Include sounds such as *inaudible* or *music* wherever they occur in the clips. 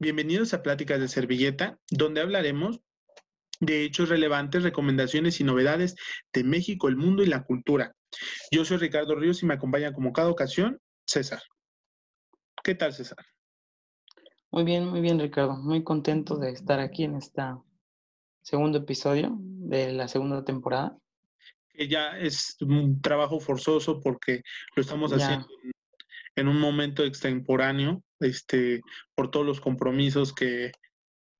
Bienvenidos a Pláticas de Servilleta, donde hablaremos de hechos relevantes, recomendaciones y novedades de México, el mundo y la cultura. Yo soy Ricardo Ríos y me acompaña como cada ocasión César. ¿Qué tal, César? Muy bien, muy bien, Ricardo. Muy contento de estar aquí en este segundo episodio de la segunda temporada. Que ya es un trabajo forzoso porque lo estamos haciendo en un momento extemporáneo, este, por todos los compromisos que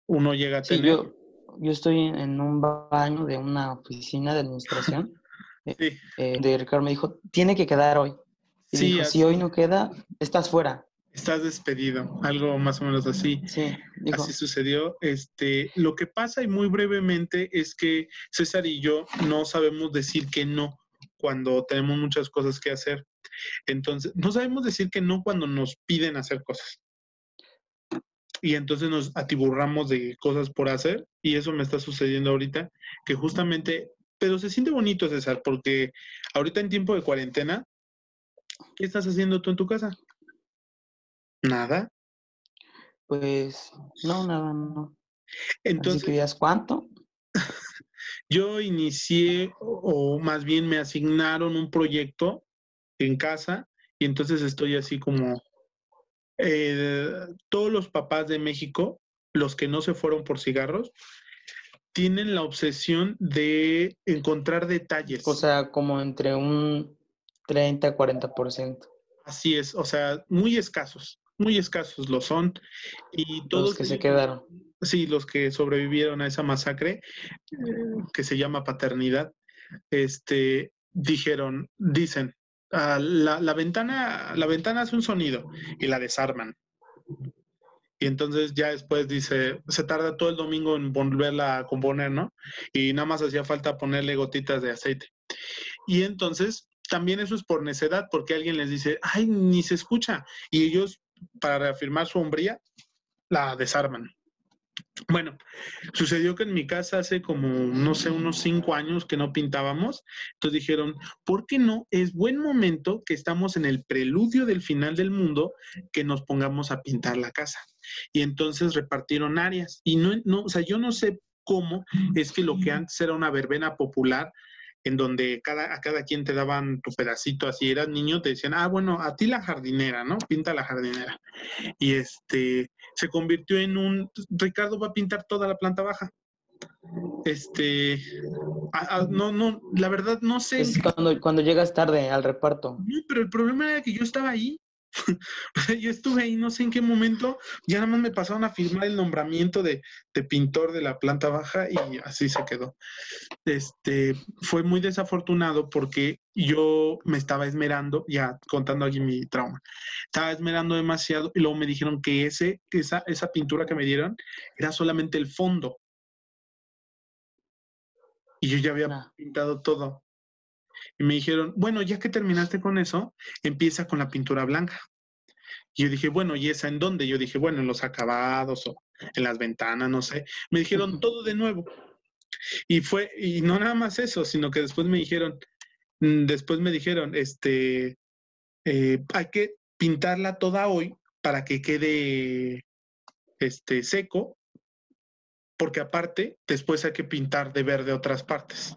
uno llega a tener. yo, yo estoy en un baño de una oficina de administración. *laughs* Eh, sí. Eh, de Ricardo me dijo, tiene que quedar hoy. sí, si hoy no queda, estás fuera. Estás despedido, algo más o menos así. Sí, así sucedió. Este, lo que pasa y muy brevemente es que César y yo no sabemos decir que no cuando tenemos muchas cosas que hacer. Entonces, no sabemos decir que no cuando nos piden hacer cosas. Y entonces nos atiburramos de cosas por hacer y eso me está sucediendo ahorita, que justamente, pero se siente bonito, César, porque ahorita en tiempo de cuarentena, ¿qué estás haciendo tú en tu casa? Nada. Pues no, nada, no. Entonces, Así cuánto? *laughs* yo inicié, o más bien me asignaron un proyecto en casa y entonces estoy así como eh, todos los papás de México, los que no se fueron por cigarros, tienen la obsesión de encontrar detalles. O sea, como entre un 30 40%. Así es, o sea, muy escasos, muy escasos lo son. Y todos los que se quedaron. Sí, los que sobrevivieron a esa masacre, que se llama paternidad, este, dijeron, dicen, Ah, la, ventana, la ventana hace un sonido y la desarman. Y entonces ya después dice, se tarda todo el domingo en volverla a componer, ¿no? Y nada más hacía falta ponerle gotitas de aceite. Y entonces también eso es por necedad, porque alguien les dice, ay, ni se escucha. Y ellos, para reafirmar su hombría, la desarman. Bueno, sucedió que en mi casa hace como, no sé, unos cinco años que no pintábamos. Entonces dijeron, ¿por qué no? Es buen momento que estamos en el preludio del final del mundo que nos pongamos a pintar la casa. Y entonces repartieron áreas. Y no, no, o sea, yo no sé cómo es que lo que antes era una verbena popular en donde cada, a cada quien te daban tu pedacito, así eras niño, te decían, ah, bueno, a ti la jardinera, ¿no? Pinta la jardinera. Y este, se convirtió en un, Ricardo va a pintar toda la planta baja. Este, no, no, la verdad no sé. Es cuando, cuando llegas tarde al reparto. No, pero el problema era que yo estaba ahí *laughs* yo estuve ahí, no sé en qué momento, ya nada más me pasaron a firmar el nombramiento de, pintor de la planta baja y así se quedó. Este, fue muy desafortunado porque yo me estaba esmerando, ya contando aquí mi trauma, estaba esmerando demasiado y luego me dijeron que ese, esa, esa pintura que me dieron era solamente el fondo. Y yo ya había pintado todo. Y me dijeron, bueno, ya que terminaste con eso, empieza con la pintura blanca. Y yo dije, bueno, ¿y esa en dónde? Yo dije, bueno, en los acabados o en las ventanas, no sé. Me dijeron todo de nuevo. Y fue, y no nada más eso, sino que después me dijeron, mm, después me dijeron, este, eh, hay que pintarla toda hoy para que quede este, seco, porque aparte, después hay que pintar de verde otras partes.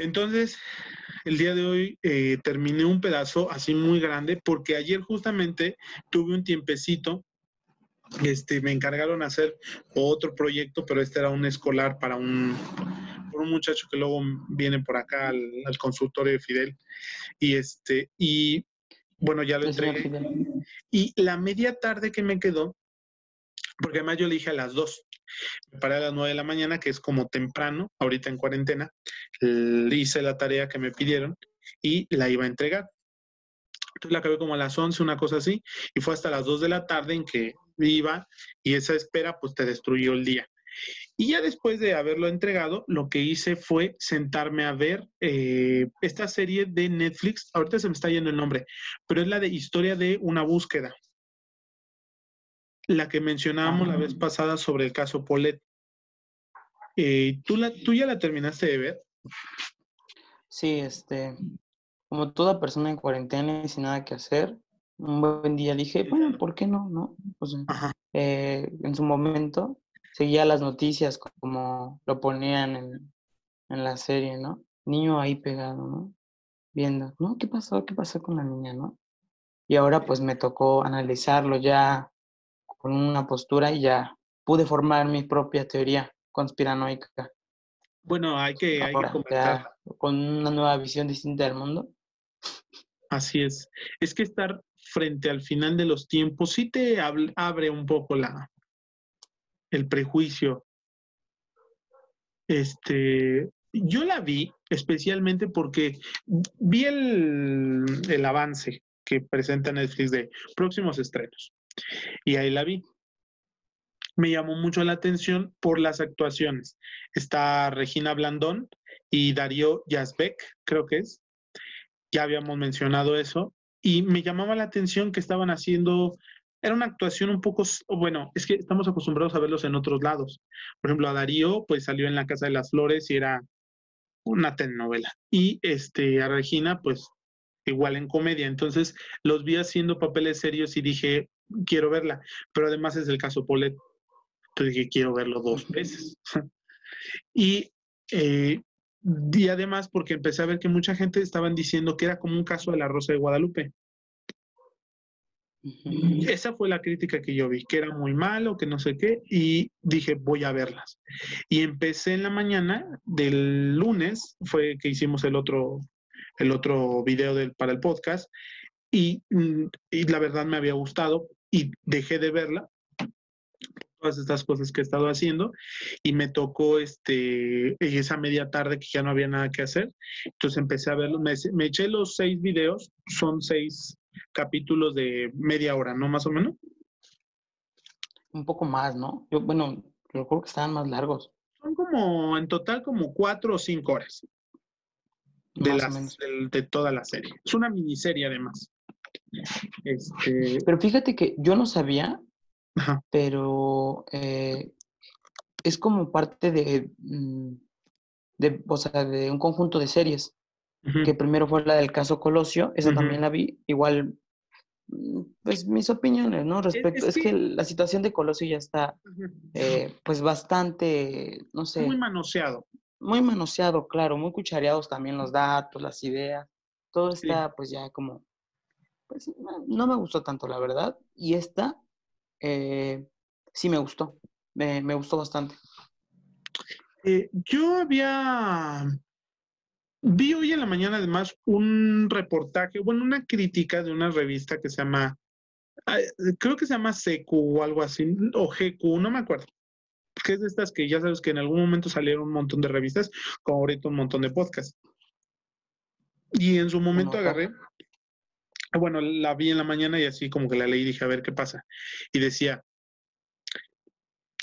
Entonces, el día de hoy eh, terminé un pedazo así muy grande porque ayer justamente tuve un tiempecito. Este, me encargaron hacer otro proyecto, pero este era un escolar para un, un muchacho que luego viene por acá al, consultorio de Fidel. Y este, y bueno, ya lo entregué. Y la media tarde que me quedó, porque además yo le dije a las dos, me paré a las nueve de la mañana, que es como temprano, ahorita en cuarentena, hice la tarea que me pidieron y la iba a entregar. Entonces la acabé como a las once, una cosa así, y fue hasta las dos de la tarde en que iba y esa espera pues te destruyó el día. Y ya después de haberlo entregado, lo que hice fue sentarme a ver eh, esta serie de Netflix, ahorita se me está yendo el nombre, pero es la de historia de una búsqueda la que mencionábamos la vez ah. pasada sobre el caso Polet. Eh, ¿tú, la, ¿Tú ya la terminaste de ver? Sí, este, como toda persona en cuarentena y sin nada que hacer, un buen día dije, bueno, ¿por qué no? no? Eh, en su momento seguía las noticias como lo ponían en, en la serie, ¿no? Niño ahí pegado, ¿no? Viendo, ¿no? ¿Qué pasó? ¿Qué pasó con la niña, no? Y ahora pues me tocó analizarlo ya con una postura y ya pude formar mi propia teoría conspiranoica. Bueno, hay que, hay comentar. con una nueva visión distinta del mundo. Así es. Es que estar frente al final de los tiempos sí te abre un poco la el prejuicio. Este, yo la vi especialmente porque vi el, el avance que presenta Netflix de próximos estrenos. Y ahí la vi. Me llamó mucho la atención por las actuaciones. Está Regina Blandón y Darío Yazbek, creo que es. Ya habíamos mencionado eso. Y me llamaba la atención que estaban haciendo, era una actuación un poco, bueno, es que estamos acostumbrados a verlos en otros lados. Por ejemplo, a Darío, pues salió en La Casa de las Flores y era una telenovela. Y este, a Regina, pues igual en comedia. Entonces los vi haciendo papeles serios y dije, quiero verla. Pero además es el caso Polet. Entonces dije, quiero verlo dos veces. *laughs* y, eh, y además porque empecé a ver que mucha gente estaban diciendo que era como un caso de la Rosa de Guadalupe. Esa fue la crítica que yo vi, que era muy malo, que no sé qué, y dije, voy a verlas. Y empecé en la mañana del lunes, fue que hicimos el otro, el otro video del, para el podcast, y, mm, y la verdad me había gustado y dejé de verla todas estas cosas que he estado haciendo y me tocó este esa media tarde que ya no había nada que hacer entonces empecé a verlo me, me eché los seis videos son seis capítulos de media hora, ¿no? Más o menos. Un poco más, ¿no? Yo, bueno, recuerdo que estaban más largos. Son como, en total, como cuatro o cinco horas. De, las, de, toda la serie. Es una miniserie, además. Este... Pero fíjate que yo no sabía, pero eh, es como parte de, mm, de, o sea, de un conjunto de series que primero fue la del caso Colosio, esa también la vi, igual, mm, pues mis opiniones, ¿no? Respecto, es, que... la situación de Colosio ya está, eh, pues bastante, no sé. Muy manoseado. Muy manoseado, claro, muy cuchareados también los datos, las ideas, todo está pues ya como, pues no me gustó tanto, la verdad, y esta eh, sí me gustó, me, me gustó bastante. Eh, yo había Vi hoy en la mañana además un reportaje, bueno, una crítica de una revista que se llama, creo que se llama CQ o algo así, o GQ, no me acuerdo. Que es de estas que ya sabes que en algún momento salieron un montón de revistas, como ahorita un montón de podcasts. Y en su momento agarré, bueno, la vi en la mañana y así como que la leí y dije, a ver qué pasa. Y decía,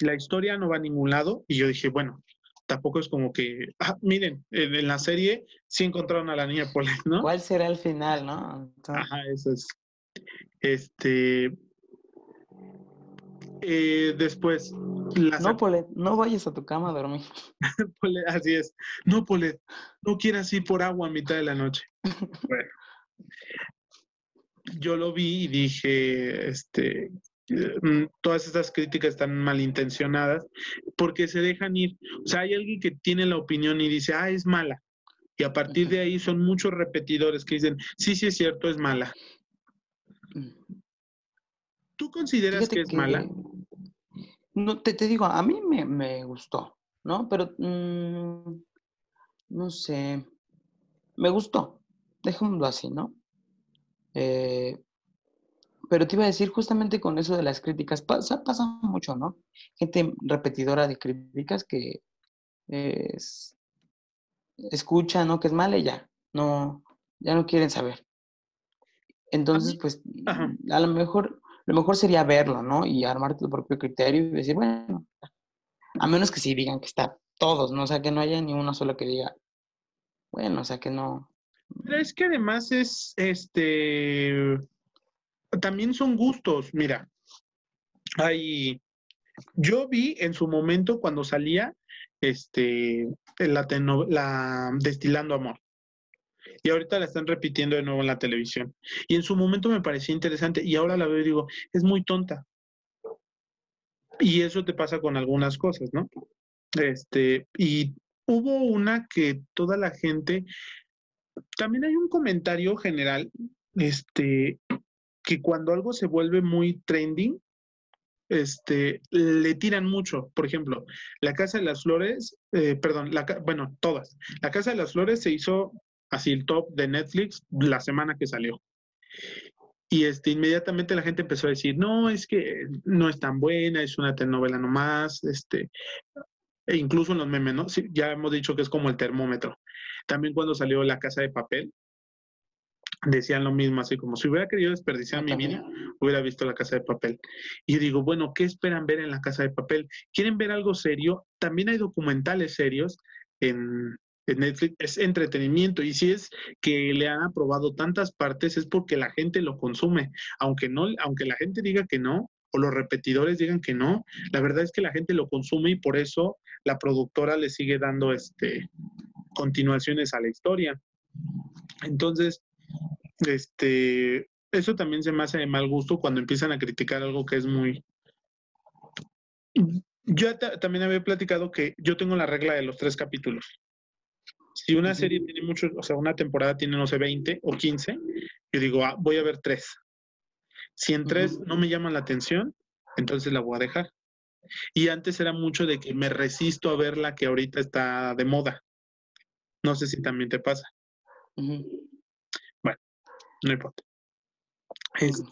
la historia no va a ningún lado. Y yo dije, bueno, tampoco es como que, ah, miren, en, la serie sí encontraron a la niña Polet, ¿no? ¿Cuál será el final, no? Ajá, eso es. Este. Eh, después. no, Polet, no vayas a tu cama a dormir. *laughs* así es. No, Polet, no quieras ir por agua a mitad de la noche. *laughs* bueno. Yo lo vi y dije, este, Mm, todas estas críticas están malintencionadas porque se dejan ir. O sea, hay alguien que tiene la opinión y dice, ah, es mala. Y a partir de ahí son muchos repetidores que dicen, sí, sí es cierto, es mala. ¿Tú consideras que es mala? No, te, te, digo, a mí me, gustó, ¿no? Pero, mm, no sé, me gustó, dejémoslo así, ¿no? Eh, pero te iba a decir justamente con eso de las críticas, pasa, pasa mucho, ¿no? Gente repetidora de críticas que es, escucha, ¿no? Que es mala y ya, no, ya no quieren saber. Entonces, pues, a lo mejor, lo mejor sería verlo, ¿no? Y armar tu propio criterio y decir, bueno, a menos que sí digan que está todos, ¿no? O sea, que no haya ni uno solo que diga, bueno, o sea, que no. Pero es que además es, este, también son gustos, mira. Hay, yo vi en su momento cuando salía este, la, la Destilando Amor. Y ahorita la están repitiendo de nuevo en la televisión. Y en su momento me parecía interesante y ahora la veo y digo, es muy tonta. Y eso te pasa con algunas cosas, ¿no? Este, y hubo una que toda la gente, también hay un comentario general, este, que cuando algo se vuelve muy trending, este, le tiran mucho. Por ejemplo, la Casa de las Flores, eh, perdón, la, bueno, todas. La Casa de las Flores se hizo así el top de Netflix la semana que salió. Y este, inmediatamente la gente empezó a decir, no, es que no es tan buena, es una telenovela nomás, este, e incluso en los memes, ya hemos dicho que es como el termómetro. También cuando salió La Casa de Papel, decían lo mismo, así como si hubiera querido desperdiciar mi vida, hubiera visto La Casa de Papel. Y yo digo, bueno, ¿qué esperan ver en La Casa de Papel? ¿Quieren ver algo serio? También hay documentales serios en, en Netflix, es entretenimiento y si es que le han aprobado tantas partes es porque la gente lo consume, aunque no, aunque la gente diga que no o los repetidores digan que no, la verdad es que la gente lo consume y por eso la productora le sigue dando este continuaciones a la historia. Entonces, este, eso también se me hace de mal gusto cuando empiezan a criticar algo que es muy... Yo también había platicado que yo tengo la regla de los tres capítulos. Si una serie tiene muchos, o sea, una temporada tiene, no sé, 20 o 15, yo digo, ah, voy a ver tres. Si en tres no me llaman la atención, entonces la voy a dejar. Y antes era mucho de que me resisto a ver la que ahorita está de moda. No sé si también te pasa. Bueno, no importa. Este,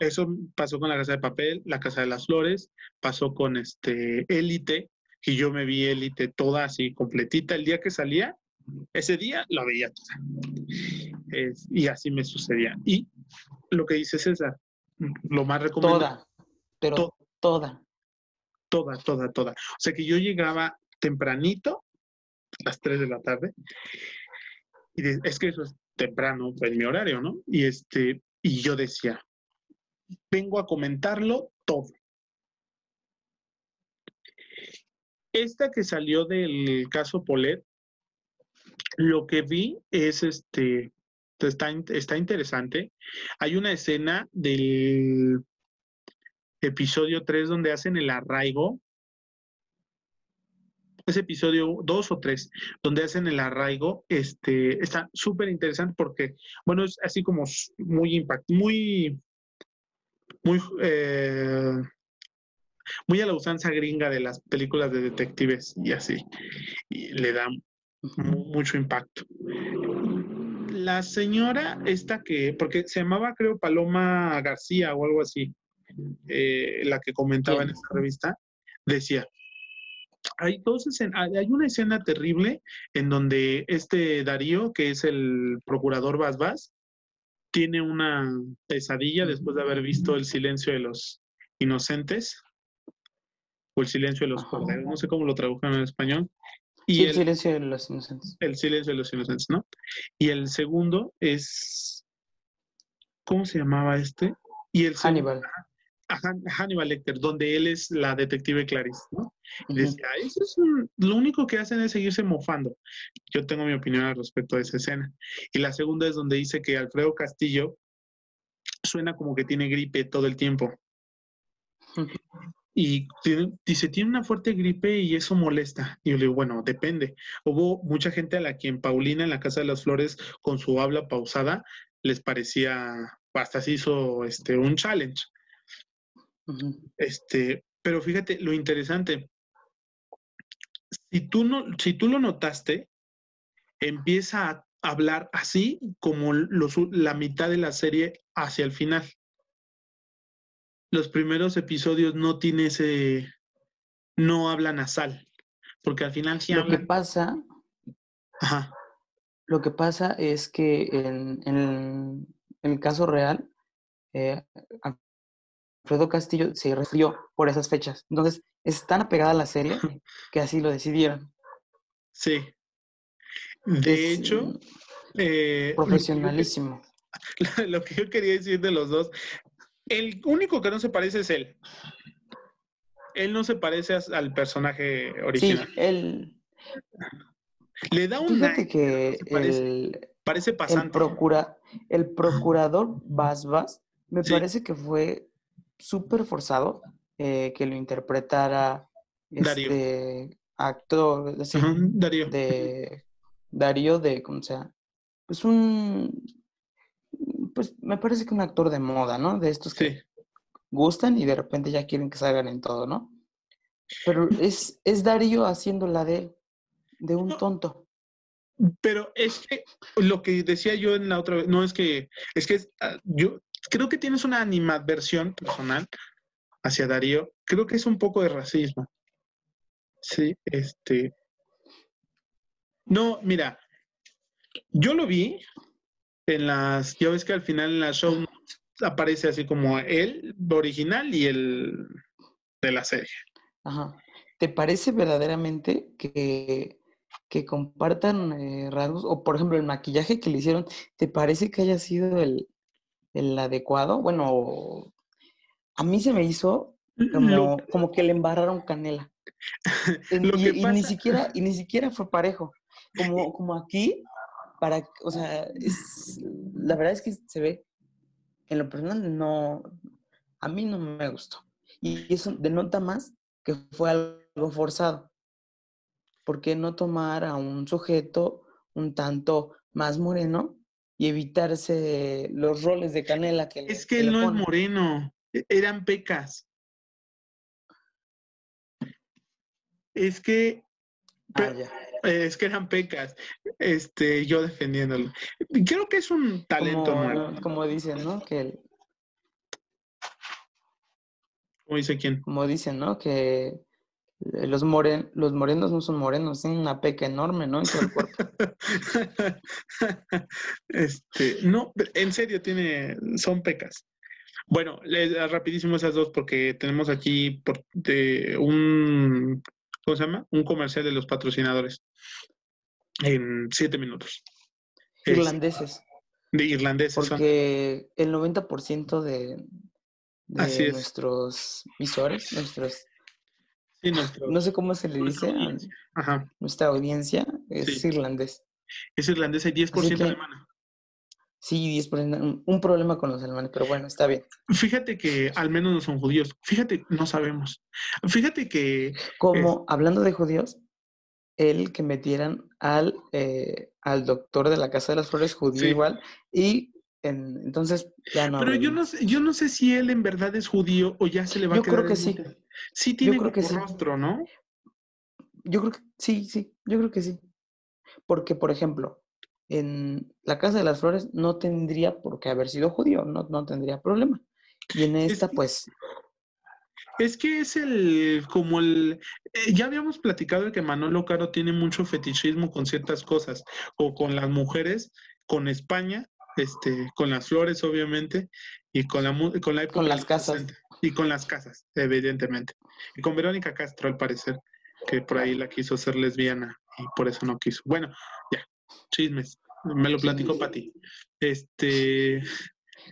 eso pasó con la Casa de Papel, la Casa de las Flores, pasó con este Élite, y yo me vi Élite toda así completita. El día que salía, ese día la veía toda. y así me sucedía. Y lo que dice César, lo más recomendable. Toda, pero toda. Toda, toda, toda. O sea que yo llegaba tempranito, las 3 de la tarde, y es que eso es temprano en mi horario, ¿no? Y este, y yo decía, vengo a comentarlo todo. Esta que salió del caso Polet, lo que vi es este, está, está interesante. Hay una escena del episodio 3 donde hacen el arraigo ese episodio 2 o 3, donde hacen el arraigo, este, está súper interesante porque, bueno, es así como muy impact, muy, muy, eh, muy a la usanza gringa de las películas de detectives y así, y le da mucho impacto. La señora esta que, porque se llamaba creo Paloma García o algo así, eh, la que comentaba en esta revista, decía, hay, dos hay una escena terrible en donde este Darío, que es el procurador Bas tiene una pesadilla después de haber visto el silencio de los inocentes o el silencio de los corderos, no sé cómo lo tradujeron en español. Y el, silencio de los inocentes. El silencio de los inocentes, ¿no? Y el segundo es, ¿cómo se llamaba este? Y el Hannibal. Hannibal Lecter, donde él es la detective Clarice, ¿no? Y decía, eso es lo único que hacen es seguirse mofando. Yo tengo mi opinión al respecto de esa escena. Y la segunda es donde dice que Alfredo Castillo suena como que tiene gripe todo el tiempo. Y dice, tiene una fuerte gripe y eso molesta. Y yo le digo, bueno, depende. Hubo mucha gente a la quien Paulina en la Casa de las Flores, con su habla pausada, les parecía, hasta se hizo este, un challenge. Este, pero fíjate lo interesante. Si tú, no, si tú lo notaste, empieza a hablar así como la mitad de la serie hacia el final. Los primeros episodios no tiene ese, no habla nasal, porque al final sí Lo que pasa, lo que pasa es que en, en, el caso real, eh, Alfredo Castillo se refirió por esas fechas. Entonces, es tan apegada a la serie *laughs* que así lo decidieron. Sí. De hecho, eh, profesionalísimo. *laughs* Lo que yo quería decir de los dos, el único que no se parece es él. Él no se parece al personaje original. Sí, él. Le da un Fíjate que parece, el, parece el, pasante. procura, el procurador Bas Bas me Sí. parece que fue súper forzado eh, que lo interpretara este actor así, Darío. de Darío de, ¿cómo se llama? Pues un, pues me parece que un actor de moda, ¿no? De estos que Sí. gustan y de repente ya quieren que salgan en todo, ¿no? Pero es, es Darío haciéndola de de un tonto. Pero es que lo que decía yo en la otra vez, no es que, es que ah, yo creo que tienes una animadversión personal hacia Darío. Creo que es un poco de racismo. Sí, este. No, mira, yo lo vi en las, ya ves que al final en la show aparece así como el original y el de la serie. Ajá. ¿Te parece verdaderamente que, que compartan eh, rasgos? O, por ejemplo, el maquillaje que le hicieron, ¿te parece que haya sido el, el adecuado? Bueno, a mí se me hizo Lo, como, como que le embarraron canela. *laughs* Lo y, que y ni pasa, siquiera, y ni siquiera fue parejo. Como, como aquí, para, o sea, es, la verdad es que se ve, en lo personal, no, a mí no me gustó. Y eso denota más que fue algo forzado. ¿Por qué no tomar a un sujeto un tanto más moreno y evitarse los roles de canela que le, es que que él no es moreno, e- eran pecas. Es que, Ah, ya. es que eran pecas. Este, yo defendiéndolo. Creo que es un talento. Como, como dicen, ¿no? Que el- Como dice quién. como dicen, ¿no? Que eh, los, moren, los morenos no son morenos, tienen una peca enorme, ¿no? En todo el cuerpo. *laughs* Este, no, en serio, tiene, son pecas. Bueno, le- rapidísimo esas dos porque tenemos aquí por, de un, ¿cómo se llama? Un comercial de los patrocinadores en siete minutos. Es Irlandeses, de irlandeses son. porque el 90% de, de es. nuestros visores, nuestros, Sí, nuestro- no sé cómo se le dice a audiencia. Ajá, nuestra audiencia, es Sí. irlandés. es irlandesa y 10% que- alemana. Sí, 10%, un, un problema con los alemanes, pero bueno, está bien. Fíjate que al menos no son judíos. Fíjate, no sabemos. Fíjate que Como, hablando de judíos, el que metieran al, eh, al doctor de la Casa de las Flores judío Sí. igual, y en- entonces ya no Pero yo no, yo no sé si él en verdad es judío o ya se le va Yo a quedar creo que sí. Sí tiene creo que como sí. rostro, ¿no? Yo creo que sí, sí, yo creo que sí. Porque, por ejemplo, en la Casa de las Flores no tendría por qué haber sido judío, no, no tendría problema. Y en Es esta, que- pues, Es que es el, como el, eh, ya habíamos platicado de que Manolo Caro tiene mucho fetichismo con ciertas cosas, o con las mujeres, con España, este, con las flores, obviamente, y con la, con la época Con las casas. 60, y con las casas, evidentemente. Y con Verónica Castro, al parecer, que por ahí la quiso ser lesbiana y por eso no quiso. Bueno, ya, chismes. Me lo platicó Chismes. Pati. Este,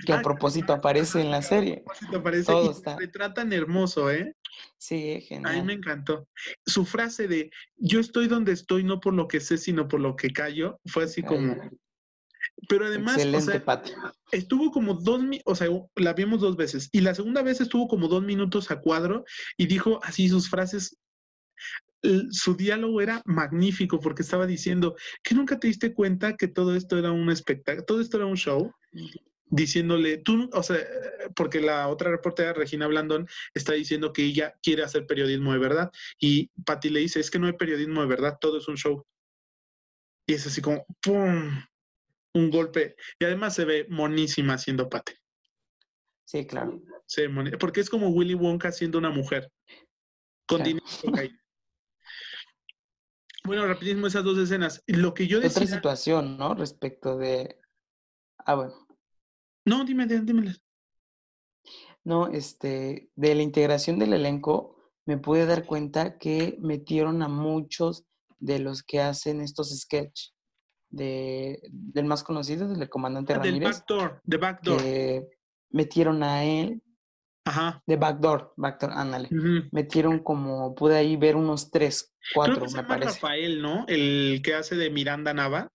que a Ah, propósito aparece en la serie. ¿te parece? Todo Y está- retratan hermoso, ¿eh? Sí, A mí me genial. encantó. Su frase de yo estoy donde estoy no por lo que sé, sino por lo que callo, fue así como. Ay, Pero además, o sea, estuvo como dos, o sea, la vimos dos veces. Y la segunda vez estuvo como dos minutos a cuadro y dijo así sus frases. Su diálogo era magnífico porque estaba diciendo que nunca te diste cuenta que todo esto era un espectáculo, todo esto era un show, diciéndole, tú, o sea, porque la otra reportera, Regina Blandón, está diciendo que ella quiere hacer periodismo de verdad. Y Patty le dice, es que no hay periodismo de verdad, todo es un show. Y es así como, ¡pum! Un golpe. Y además se ve monísima haciendo Patty. Sí, claro. Moni- porque es como Willy Wonka siendo una mujer. Con Claro. dinero. Bueno, rapidísimo esas dos escenas. Lo que yo Otra decía... situación, ¿no? Respecto de. Ah, bueno. No, dime, dime. No, este, de la integración del elenco, me pude dar cuenta que metieron a muchos de los que hacen estos sketch de, del más conocido, del comandante Ah, del Ramírez, backdoor, de backdoor. que metieron a él, Ajá. De Backdoor, Backdoor, ándale. Metieron como, pude ahí ver unos tres, Creo cuatro, que se me llama parece. Rafael, ¿no? El que hace de Miranda Nava.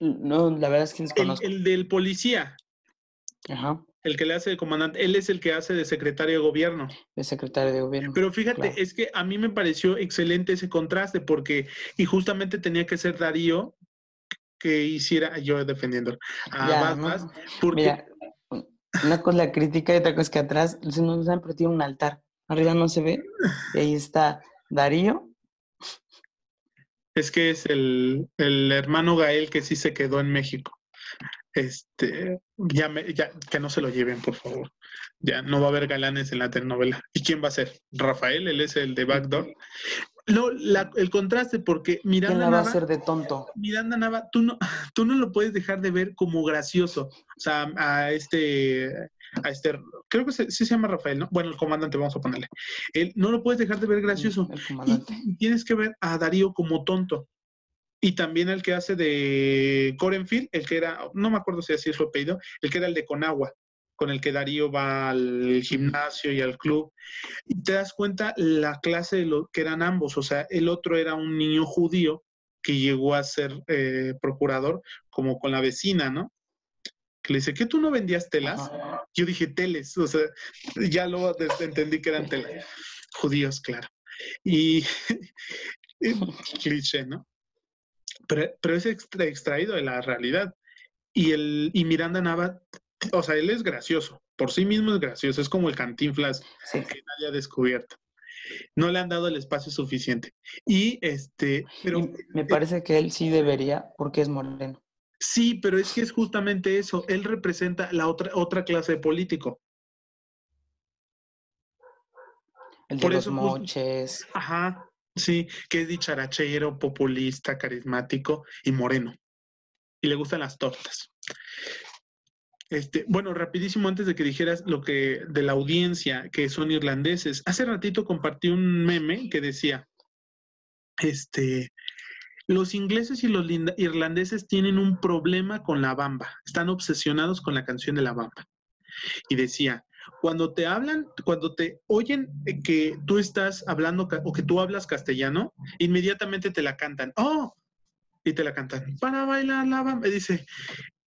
No, la verdad es que El, desconozco. el del policía, Ajá, el que le hace de comandante. Él es el que hace de secretario de gobierno. de secretario de gobierno. Pero fíjate, Claro. es que a mí me pareció excelente ese contraste porque, y justamente tenía que ser Darío que hiciera, yo defendiendo a Ya, ¿no? Bass, porque Mira, una cosa la crítica y otra cosa es que atrás se nos han perdido un altar. Arriba no se ve. Y ahí está Darío. es que es el, el hermano Gael que sí se quedó en México. Este, ya, me- ya, que no se lo lleven, por favor. Ya no va a haber galanes en la telenovela. ¿Y quién va a ser? Rafael, él es el de Backdoor. No, la- el contraste, porque ¿Quién Miranda la va a hacer de tonto? Miranda Nava, tú no, *laughs* tú no lo puedes dejar de ver como gracioso. O sea, a este, a este, creo que se, sí se llama Rafael, ¿no? Bueno, el comandante, vamos a ponerle. Él no lo puedes dejar de ver gracioso. El y tienes que ver a Darío como tonto. Y también el que hace de Corenfield, el que era, no me acuerdo si así es su apellido, el que era el de Conagua, con el que Darío va al gimnasio y al club. Y te das cuenta la clase de lo que eran ambos. O sea, el otro era un niño judío que llegó a ser eh, procurador, como con la vecina, ¿no? Que le dice, ¿qué tú no vendías telas? Yo dije teles, o sea, ya luego entendí que eran telas. Judíos, claro. Y *laughs* y cliché, ¿no? Pero, pero es extra- extraído de la realidad. Y, el, y Miranda Nava, o sea, él es gracioso, por sí mismo es gracioso, es como el cantinflas Sí. que nadie ha descubierto. No le han dado el espacio suficiente. Y este, pero Y me parece que él sí debería, porque es moreno. sí, pero es que es justamente eso. Él representa la otra, otra clase de político. El de Por los eso justo- moches. Ajá, sí, que es dicharachero, populista, carismático y moreno. Y le gustan las tortas. Este, bueno, rapidísimo antes de que dijeras lo que de la audiencia, que son irlandeses. Hace ratito compartí un meme que decía, este, los ingleses y los irlandeses tienen un problema con la bamba. Están obsesionados con la canción de la bamba. Y decía, cuando te hablan, cuando te oyen que tú estás hablando o que tú hablas castellano, inmediatamente te la cantan. ¡Oh! Y te la cantan. Para bailar la bamba. Y dice,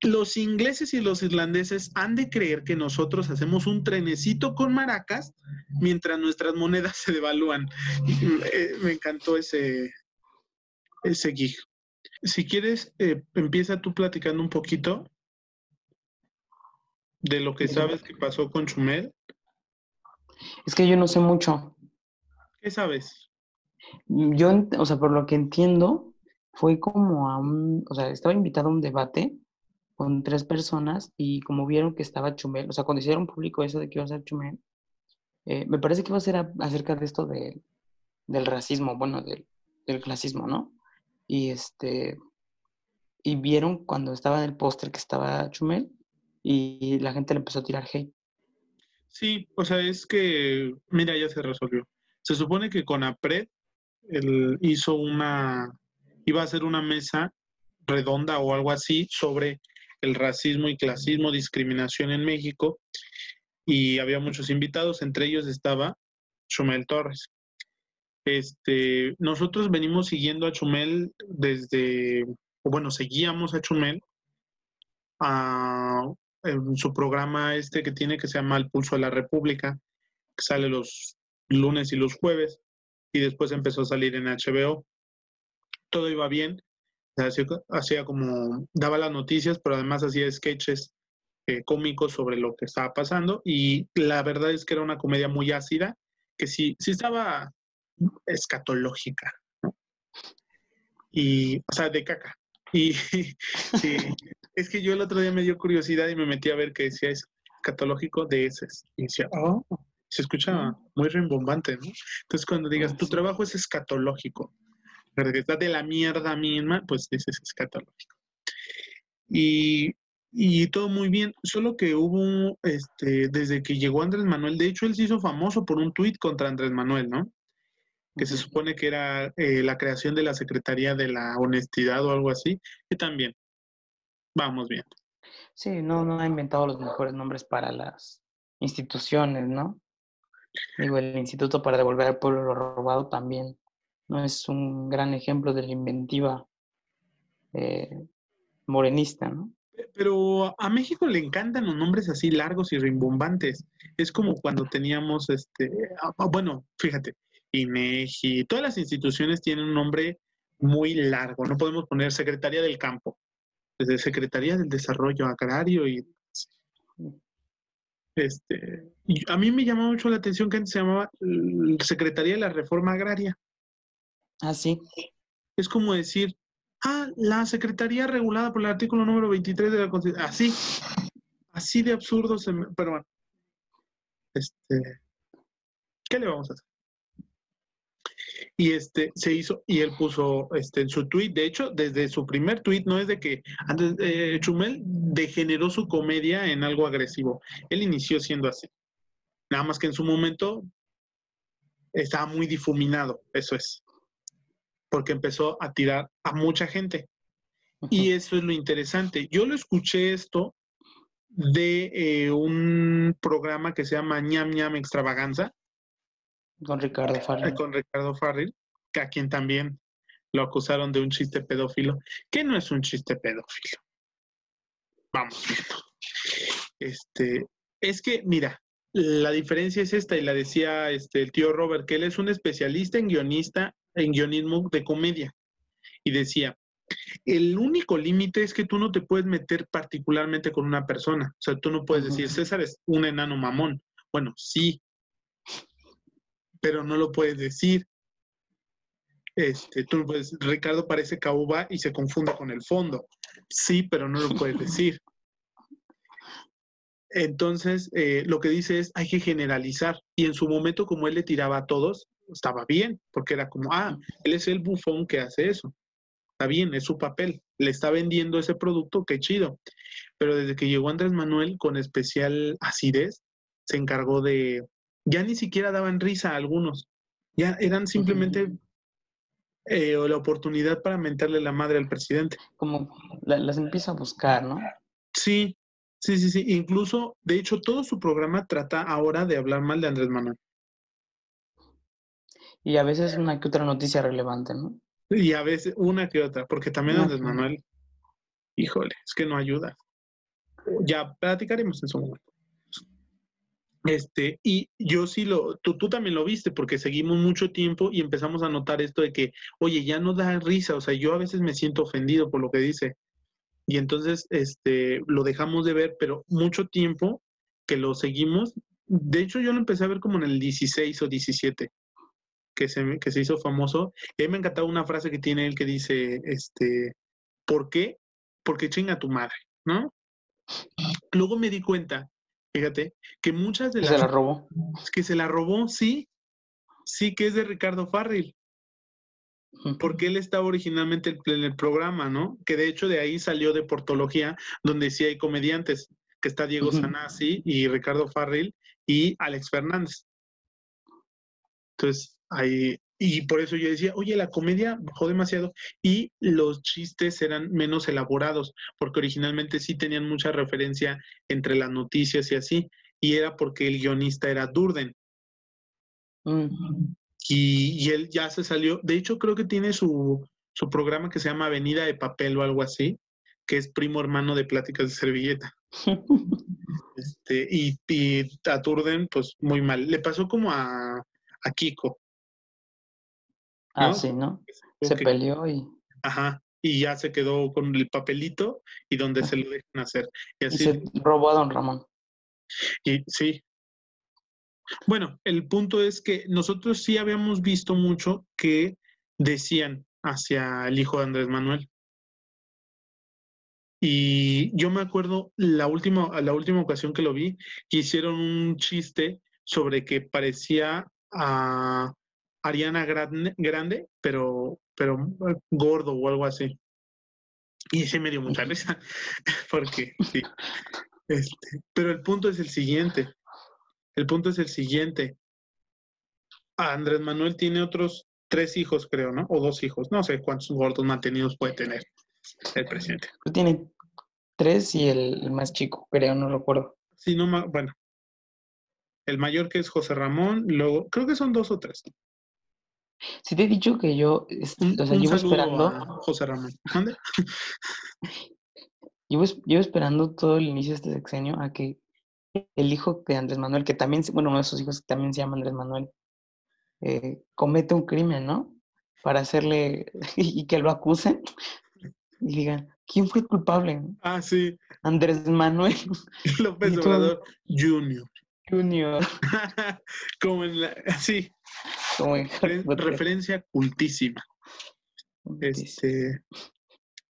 los ingleses y los irlandeses han de creer que nosotros hacemos un trenecito con maracas mientras nuestras monedas se devalúan. Eh, me encantó ese, ese gig. Si quieres, eh, empieza tú platicando un poquito de lo que sabes que pasó con Chumel. Es que yo no sé mucho. ¿Qué sabes? Yo, o sea, por lo que entiendo, fue como a un, o sea, estaba invitado a un debate con tres personas y como vieron que estaba Chumel, o sea, cuando hicieron público eso de que iba a ser Chumel, eh, me parece que iba a ser acerca de esto de- del racismo, bueno, del, del clasismo, ¿no? Y este, y vieron cuando estaba en el póster que estaba Chumel y la gente le empezó a tirar hate. Sí, o sea, es que, mira, ya se resolvió. Se supone que con APRED él hizo una, iba a hacer una mesa redonda o algo así sobre el racismo y clasismo, discriminación en México, y había muchos invitados, entre ellos estaba Chumel Torres. Este, nosotros venimos siguiendo a Chumel desde, bueno, seguíamos a Chumel a, en su programa este que tiene que se llama El Pulso de la República, que sale los lunes y los jueves, y después empezó a salir en HBO. Todo iba bien, hacía, como, daba las noticias, pero además hacía sketches eh, cómicos sobre lo que estaba pasando, y la verdad es que era una comedia muy ácida, que sí, sí estaba escatológica, ¿no? Y, o sea, de caca. Y *laughs* sí, es que yo el otro día me dio curiosidad y me metí a ver que decía escatológico de heces. Y decía, oh, se escucha muy rimbombante, ¿no? Entonces cuando digas, tu trabajo es escatológico, pero que está de la mierda misma, pues dices escatológico. Y, y todo muy bien, solo que hubo, este, desde que llegó Andrés Manuel, de hecho él se hizo famoso por un tuit contra Andrés Manuel, ¿no? que se supone que era eh, la creación de la Secretaría de la Honestidad o algo así, que también vamos bien. Sí, no, no ha inventado los mejores nombres para las, instituciones, ¿no? Digo, el Instituto para Devolver al Pueblo lo Robado también no es un gran ejemplo de la inventiva eh, morenista, ¿no? Pero a México le encantan los nombres así largos y rimbombantes. Es como cuando teníamos, este, ah, ah, bueno, fíjate, INEGI, todas las instituciones tienen un nombre muy largo. No podemos poner Secretaría del Campo, desde Secretaría del Desarrollo Agrario y este, a mí me llamó mucho la atención que antes se llamaba Secretaría de la Reforma Agraria. Ah, sí. Es como decir, ah, la Secretaría regulada por el artículo número 23 de la Constitución. Así, así de absurdo se me... Pero bueno, este, ¿qué le vamos a hacer? y este se hizo y él puso este en su tweet de hecho desde su primer tweet no es de que antes eh, Chumel degeneró su comedia en algo agresivo él inició siendo así nada más que en su momento estaba muy difuminado eso es porque empezó a tirar a mucha gente y eso es lo interesante yo lo escuché esto de eh, un programa que se llama ñam ñam extravaganza con Ricardo Farrell. Con Ricardo Farrell, a quien también lo acusaron de un chiste pedófilo, que no es un chiste pedófilo. Vamos viendo. Este, es que, mira, la diferencia es esta, y la decía este, el tío Robert, que él es un especialista en guionista, en guionismo de comedia. Y decía, el único límite es que tú no te puedes meter particularmente con una persona. O sea, tú no puedes decir, César es un enano mamón. Bueno, sí, pero no lo puedes decir. Este, tú puedes, Ricardo parece caúba y se confunde con el fondo. Sí, pero no lo puedes decir. Entonces, eh, lo que dice es, hay que generalizar. Y en su momento, como él le tiraba a todos, estaba bien, porque era como, ah, él es el bufón que hace eso. Está bien, es su papel. Le está vendiendo ese producto, qué chido. Pero desde que llegó Andrés Manuel con especial acidez, se encargó de, ya ni siquiera daban risa a algunos, ya eran simplemente eh, la oportunidad para mentarle la madre al presidente. Como las empieza a buscar, ¿no? Sí, sí, sí, sí. Incluso, de hecho, todo su programa trata ahora de hablar mal de Andrés Manuel. Y a veces una que otra noticia relevante, ¿no? Y a veces una que otra, porque también Andrés Manuel, híjole, es que no ayuda. Ya platicaremos en su momento. Este, y yo sí lo, tú, tú, también lo viste porque seguimos mucho tiempo y empezamos a notar esto de que, oye, ya no da risa, o sea, yo a veces me siento ofendido por lo que dice. Y entonces, este, lo dejamos de ver, pero mucho tiempo que lo seguimos. De hecho, yo lo empecé a ver como en el 16 o 17, que se, que se hizo famoso. Y a mí me encantaba una frase que tiene él que dice, este, ¿por qué? Porque chinga tu madre, ¿no? Luego me di cuenta Fíjate, que muchas de las... Se la robó. Que se la robó, sí. Sí, que es de Ricardo Farril. Porque él estaba originalmente en el programa, ¿no? Que de hecho de ahí salió de Portología, donde sí hay comediantes, que está Diego Sanasi y Ricardo Farril y Alex Fernández. Entonces, ahí, y por eso yo decía, oye, la comedia bajó demasiado y los chistes eran menos elaborados, porque originalmente sí tenían mucha referencia entre las noticias y así, y era porque el guionista era Durden. y, él ya se salió, de hecho creo que tiene su, su programa que se llama Avenida de Papel o algo así, que es primo hermano de Pláticas de Servilleta. *laughs* este, y, y a Durden, pues muy mal. Le pasó como a, a Kiko Ah, sí, ¿no? Se peleó y... Ajá, y ya se quedó con el papelito y donde se lo dejan hacer. Y, así... se robó a don Ramón. Y sí. Bueno, el punto es que nosotros sí habíamos visto mucho que decían hacia el hijo de Andrés Manuel. Y yo me acuerdo la última, la última ocasión que lo vi, que hicieron un chiste sobre que parecía a Ariana Grande, pero, pero eh, gordo o algo así. Y ese me dio mucha risa, *laughs* porque sí. Este, pero el punto es el siguiente. El punto es el siguiente. Andrés Manuel tiene otros tres hijos, creo, ¿no? O dos hijos. No sé cuántos gordos mantenidos puede tener el presidente. Tiene tres y el, más chico, creo, no lo acuerdo. Sí, no, bueno. el mayor que es José Ramón, luego, creo que son dos o tres. Si te he dicho que yo, este, o sea, llevo esperando, José Ramón. *laughs* Llevo, llevo esperando todo el inicio de este sexenio a que el hijo de Andrés Manuel, que también, bueno, uno de sus hijos que también se llama Andrés Manuel, eh, comete un crimen, ¿no? Para hacerle, *laughs* y que lo acusen y digan, ¿quién fue el culpable? Ah, sí, Andrés Manuel *laughs* López Obrador Junior. Junior. Como en la, sí, Como *laughs* referen- referencia cultísima. Este,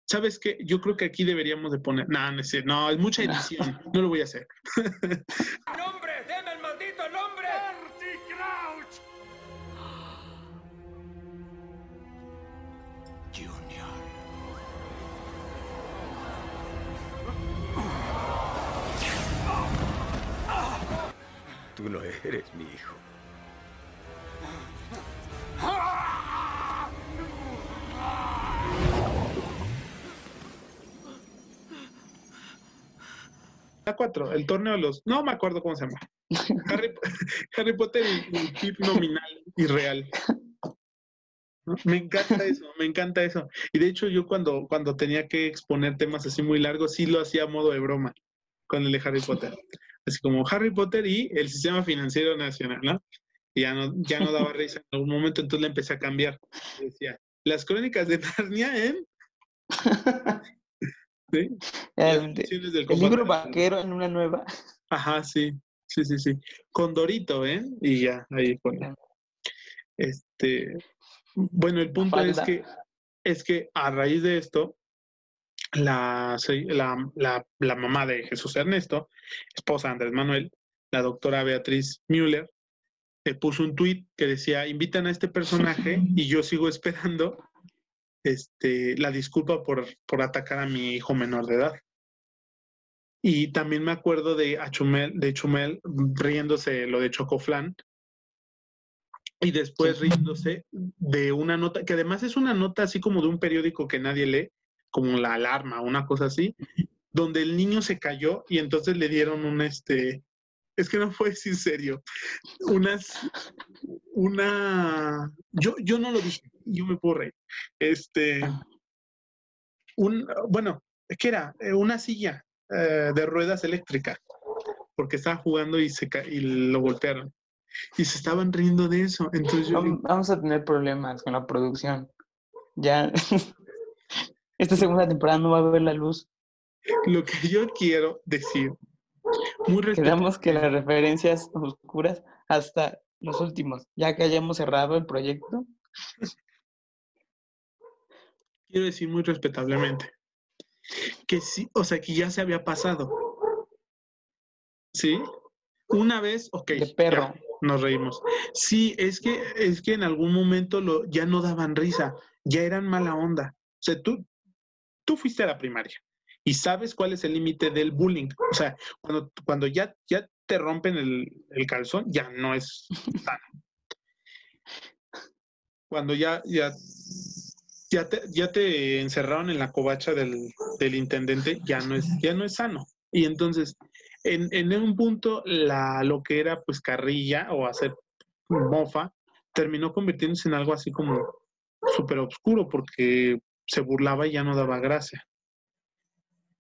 ¿sabes qué? Yo creo que aquí deberíamos de poner, no, no es, cierto, no, es mucha edición, no lo voy a hacer. *laughs* ¡Nombre! ¡Deme el maldito nombre! ¡Bertie Crouch! Junior. Tú no eres mi hijo. La cuatro, el torneo de los, no me acuerdo cómo se llama. *laughs* Harry, Harry Potter y, y PIB nominal y real. ¿No? Me encanta eso, me encanta eso. Y de hecho yo cuando, cuando tenía que exponer temas así muy largos, sí lo hacía a modo de broma con el de Harry Potter. Así como Harry Potter y el sistema financiero nacional, ¿no? Y ya no, ya no daba risa en algún momento, entonces le empecé a cambiar. Decía, las crónicas de Narnia en... El, del libro vaquero en una nueva. Ajá, sí, sí, sí, sí. Con Dorito, ¿eh? Y ya, ahí fue. Este, bueno, el punto es que, es que a raíz de esto, la, la, la, la mamá de Jesús Ernesto, esposa de Andrés Manuel, la doctora Beatriz Müller, le puso un tuit que decía, invitan a este personaje *laughs* y yo sigo esperando este, la disculpa por, por atacar a mi hijo menor de edad. Y también me acuerdo de, a Chumel, de Chumel riéndose lo de Chocoflan. Y después Sí. riéndose de una nota, que además es una nota así como de un periódico que nadie lee, como la alarma, una cosa así, donde el niño se cayó y entonces le dieron un este, es que no fue decir serio, unas, una, yo, yo no lo dije, yo me puedo reír. Este, Ah. un, bueno, ¿qué era? Eh, Una silla eh, de ruedas eléctricas, porque estaba jugando y, se y lo golpearon. Y se estaban riendo de eso. Entonces yo Vamos a tener problemas con la producción. Ya. *laughs* Esta segunda temporada no va a ver la luz. lo que yo quiero decir, muy Quedamos que las referencias oscuras hasta los últimos. Ya que hayamos cerrado el proyecto. Quiero decir muy respetablemente, que sí, o sea, que ya se había pasado. ¿Sí? Una vez, ok. De ya, perro. nos reímos. Sí, es que, es que en algún momento lo, ya no daban risa, ya eran mala onda. O sea, tú, tú fuiste a la primaria y sabes cuál es el límite del bullying. O sea, cuando, cuando ya, ya te rompen el, el calzón, ya no es sano. Cuando ya, ya, ya, te, ya te encerraron en la covacha del, del intendente, ya no es, ya no es sano. Y entonces, en, en un punto, la, lo que era pues carrilla o hacer mofa, terminó convirtiéndose en algo así como súper oscuro porque se burlaba y ya no daba gracia.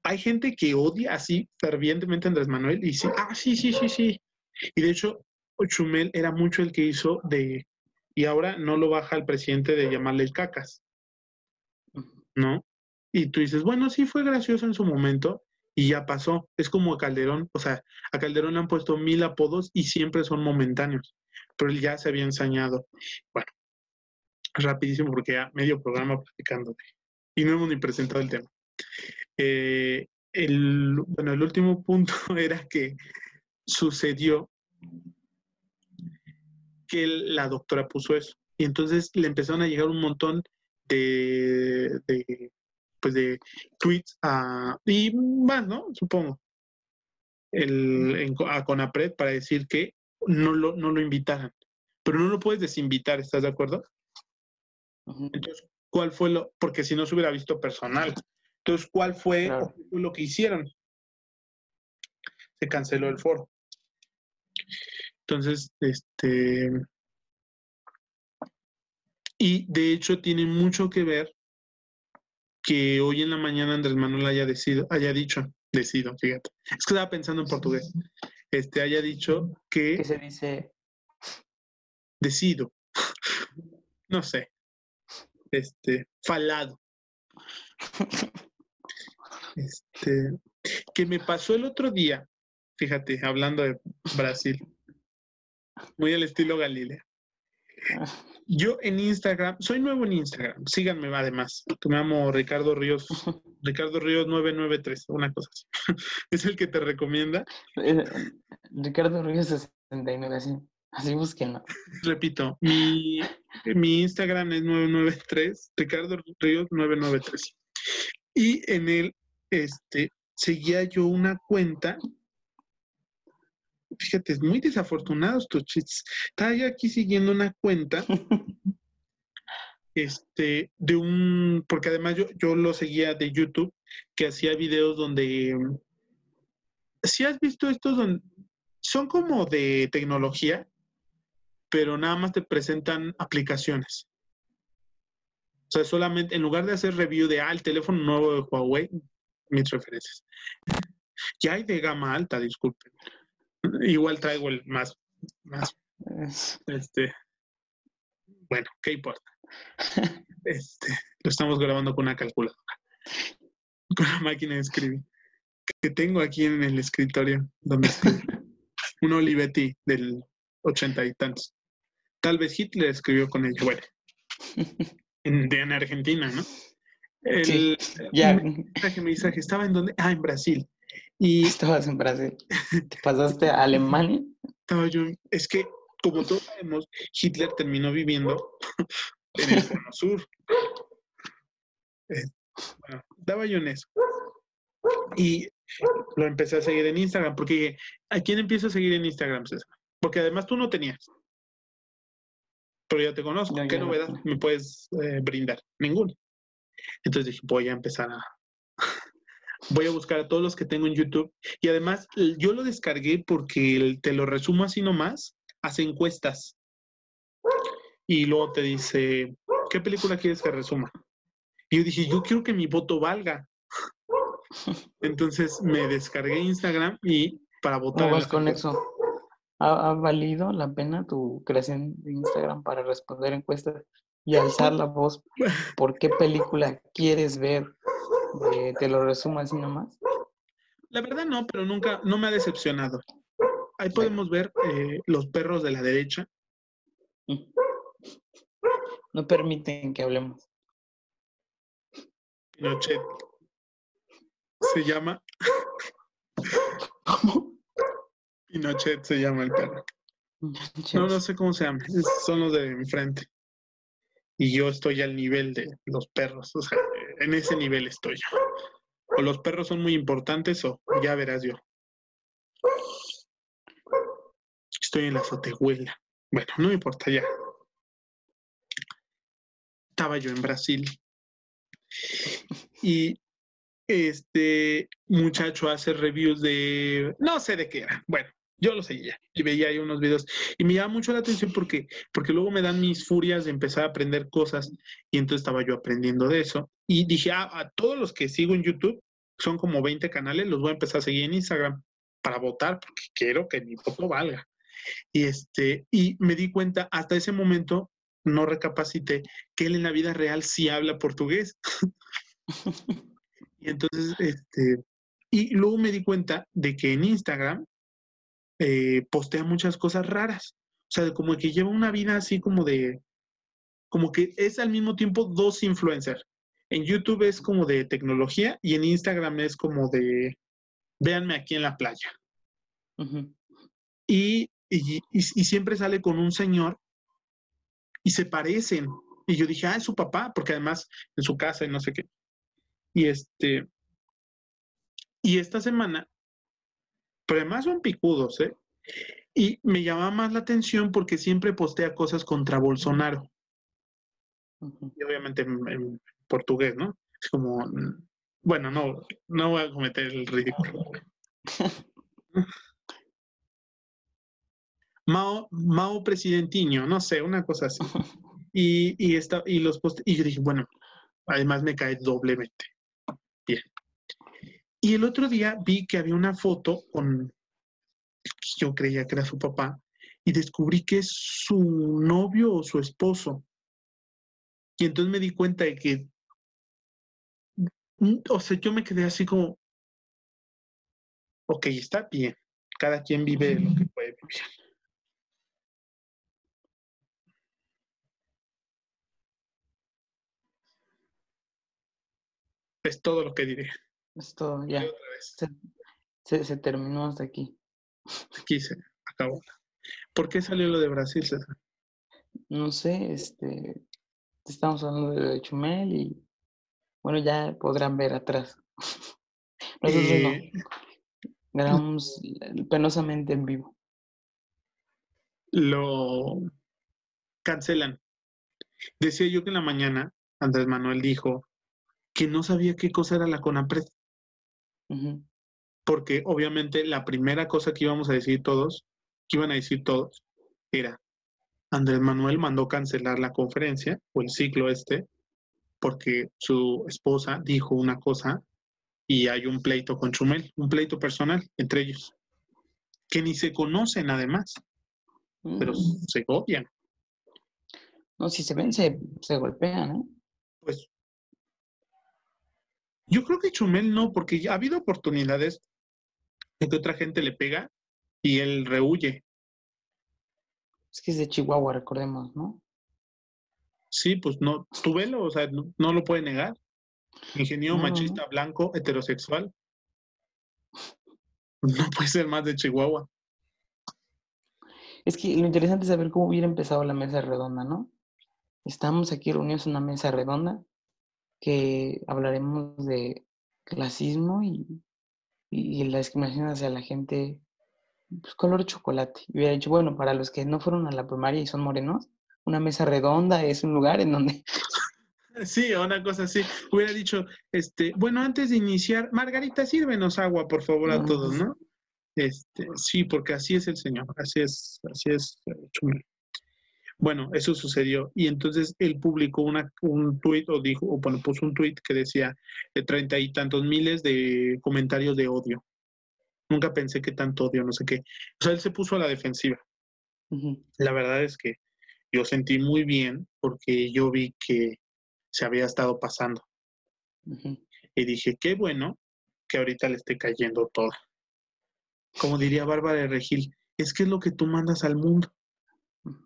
Hay gente que odia así fervientemente a Andrés Manuel y sí, ah, sí, sí, sí, sí. Y de hecho, Chumel era mucho el que hizo de, y ahora no lo baja el presidente de llamarle el cacas, ¿no? Y tú dices, bueno, sí fue gracioso en su momento y ya pasó. Es como a Calderón, o sea, a Calderón le han puesto mil apodos y siempre son momentáneos, pero él ya se había ensañado. Bueno, rapidísimo porque ya medio programa platicando y no hemos ni presentado el tema. Eh, el, bueno, el último punto *laughs* era que sucedió que la doctora puso eso. Y entonces le empezaron a llegar un montón de, de pues de tweets a, y más, ¿no? Supongo. El, en, a Conapred para decir que no lo, no lo invitaran. Pero no lo puedes desinvitar, ¿estás de acuerdo? Entonces, ¿cuál fue lo? Porque si no se hubiera visto personal. Entonces, ¿cuál fue, Claro. qué fue lo que hicieron? Se canceló el foro. Entonces, este... Y de hecho tiene mucho que ver que hoy en la mañana Andrés Manuel haya, decido, haya dicho, decido, fíjate. Es que estaba pensando en portugués. Este haya dicho que... ¿Qué se dice? Decido. *laughs* no sé. Este, falado. Este, que me pasó el otro día, fíjate, hablando de Brasil, muy al estilo Galilea. Yo en Instagram, soy nuevo en Instagram, síganme además, me llamo Ricardo Ríos, *laughs* Ricardo Ríos 993, una cosa así. *laughs* es el que te recomienda. Eh, Ricardo Ríos 69, así, así búsquenlo. *laughs* Repito, mi, mi Instagram es 993, Ricardo Ríos 993. Y en él, este, seguía yo una cuenta fíjate, es muy desafortunado estos chits. Estaba yo aquí siguiendo una cuenta *laughs* este, de un, porque además yo, yo lo seguía de YouTube, que hacía videos donde, si has visto estos, donde, son como de tecnología, pero nada más te presentan aplicaciones. O sea, solamente, en lugar de hacer review de, ah, el teléfono nuevo de Huawei, mis referencias. Ya hay de gama alta, disculpen. Igual traigo el más, más, este, bueno, ¿qué importa? *laughs* Este, lo estamos grabando con una calculadora, *laughs* con la máquina de escribir, que tengo aquí en el escritorio donde escribo. Un Olivetti del ochenta y tantos. Tal vez Hitler escribió con ella, bueno, en, en Argentina, ¿no? El, Sí, ya. mensaje me que estaba en donde, ah, en Brasil. Y Estabas en Brasil. *laughs* ¿Te pasaste a Alemania? estaba yo, es que como todos sabemos, Hitler terminó viviendo *laughs* en el cono sur. Eh, bueno, estaba yo en eso. Y lo empecé a seguir en Instagram, porque dije, ¿a quién empiezo a seguir en Instagram, César? Porque además tú no tenías. Pero ya te conozco. No, ¿Qué no novedad tenía. me puedes eh, brindar? Ninguna. Entonces dije, voy a empezar a... Voy a buscar a todos los que tengo en YouTube. Y además, yo lo descargué porque te lo resumo así nomás. Hace encuestas. Y luego te dice, ¿qué película quieres que resuma? Y yo dije, yo quiero que mi voto valga. Entonces me descargué Instagram y para votar. ¿Cómo vas con encuestas. eso? ¿Ha, ha valido la pena tu creación de Instagram para responder encuestas y alzar la voz por qué película quieres ver? Eh, te lo resumo así nomás. La verdad no, pero nunca, no me ha decepcionado. Ahí podemos ver eh, los perros de la derecha. No permiten que hablemos. Pinochet. Se llama ¿Cómo? Pinochet, se llama el perro. No, no sé cómo se llama. Son los de enfrente. Y yo estoy al nivel de los perros. O sea, en ese nivel estoy yo. O los perros son muy importantes o ya verás yo. Estoy en la azotehuela. Bueno, no me importa ya. Estaba yo en Brasil. Y este muchacho hace reviews de. No sé de qué era. Bueno, yo lo seguía y veía ahí unos videos. Y me llama mucho la atención porque, porque luego me dan mis furias de empezar a aprender cosas. Y entonces estaba yo aprendiendo de eso. Y dije, ah, a todos los que sigo en YouTube, son como 20 canales, los voy a empezar a seguir en Instagram para votar, porque quiero que mi voto valga. Y, este, y me di cuenta, hasta ese momento, no recapacité, que él en la vida real sí habla portugués. *laughs* y entonces, este, y luego me di cuenta de que en Instagram eh, postea muchas cosas raras. O sea, como que lleva una vida así como de, como que es al mismo tiempo dos influencers. En YouTube es como de tecnología y en Instagram es como de, véanme aquí en la playa. Ujú. Y, y, y- y siempre sale con un señor y se parecen. Y yo dije, ah, es su papá, porque además en su casa y no sé qué. Y este, y esta semana, pero además son picudos, ¿eh? Y me llama más la atención porque siempre postea cosas contra Bolsonaro. Y obviamente en, en portugués, ¿no? Es como, mm, bueno, no, no voy a cometer el ridículo. *laughs* Mao, Mao presidentiño, no sé, una cosa así. Y, y, esta, y los post y yo dije, bueno, además me cae doblemente. Bien. Y el otro día vi que había una foto con, yo creía que era su papá, y descubrí que es su novio o su esposo. Y entonces me di cuenta de que, mm, o sea, yo me quedé así como, ok, está bien, cada quien vive lo que puede vivir. Es todo lo que diré. Es todo, ya. Se, se- se terminó hasta aquí. aquí se acabó. ¿Por qué salió lo de Brasil, César? No sé, este, estamos hablando de Chumel y bueno, ya podrán ver atrás. *laughs* Nosotros no, Eh, grabamos penosamente en vivo. lo cancelan. Decía yo que en la mañana Andrés Manuel dijo que no sabía qué cosa era la CONAPRED, Porque obviamente la primera cosa que íbamos a decir todos, que iban a decir todos, era Andrés Manuel mandó cancelar la conferencia o el ciclo este, porque su esposa dijo una cosa y hay un pleito con Chumel, un pleito personal entre ellos, que ni se conocen además, pero se odian. No, si se ven, se, se golpean, ¿eh? Yo creo que Chumel no, porque ha habido oportunidades de que otra gente le pega y él rehuye. Es que es de Chihuahua, recordemos, ¿no? Sí, pues no, tú velo, o sea, no, no lo puede negar. Ingeniero No, no, no. machista, blanco, heterosexual. *laughs* No puede ser más de Chihuahua. Es que lo interesante es saber cómo hubiera empezado la mesa redonda, ¿no? Estamos aquí reunidos en una mesa redonda que hablaremos de clasismo y, y, y la discriminación hacia la gente, pues color chocolate. Y hubiera dicho, bueno, para los que no fueron a la primaria y son morenos, una mesa redonda es un lugar en donde *laughs* Sí, una cosa así. Hubiera dicho, este, bueno, antes de iniciar, Margarita, sírvenos agua, por favor, a todos, ¿no? Este, sí, porque así es el Señor, así es, así es eh, Chumel. Bueno, eso sucedió. Y entonces él publicó una, un tuit, o dijo, o bueno, puso un tuit que decía de treinta y tantos miles de comentarios de odio. Nunca pensé que tanto odio, no sé qué. O sea, él se puso a la defensiva. La verdad es que yo sentí muy bien porque yo vi que se había estado pasando. Y dije, qué bueno que ahorita le esté cayendo todo. Como diría Bárbara de Regil, es que es lo que tú mandas al mundo.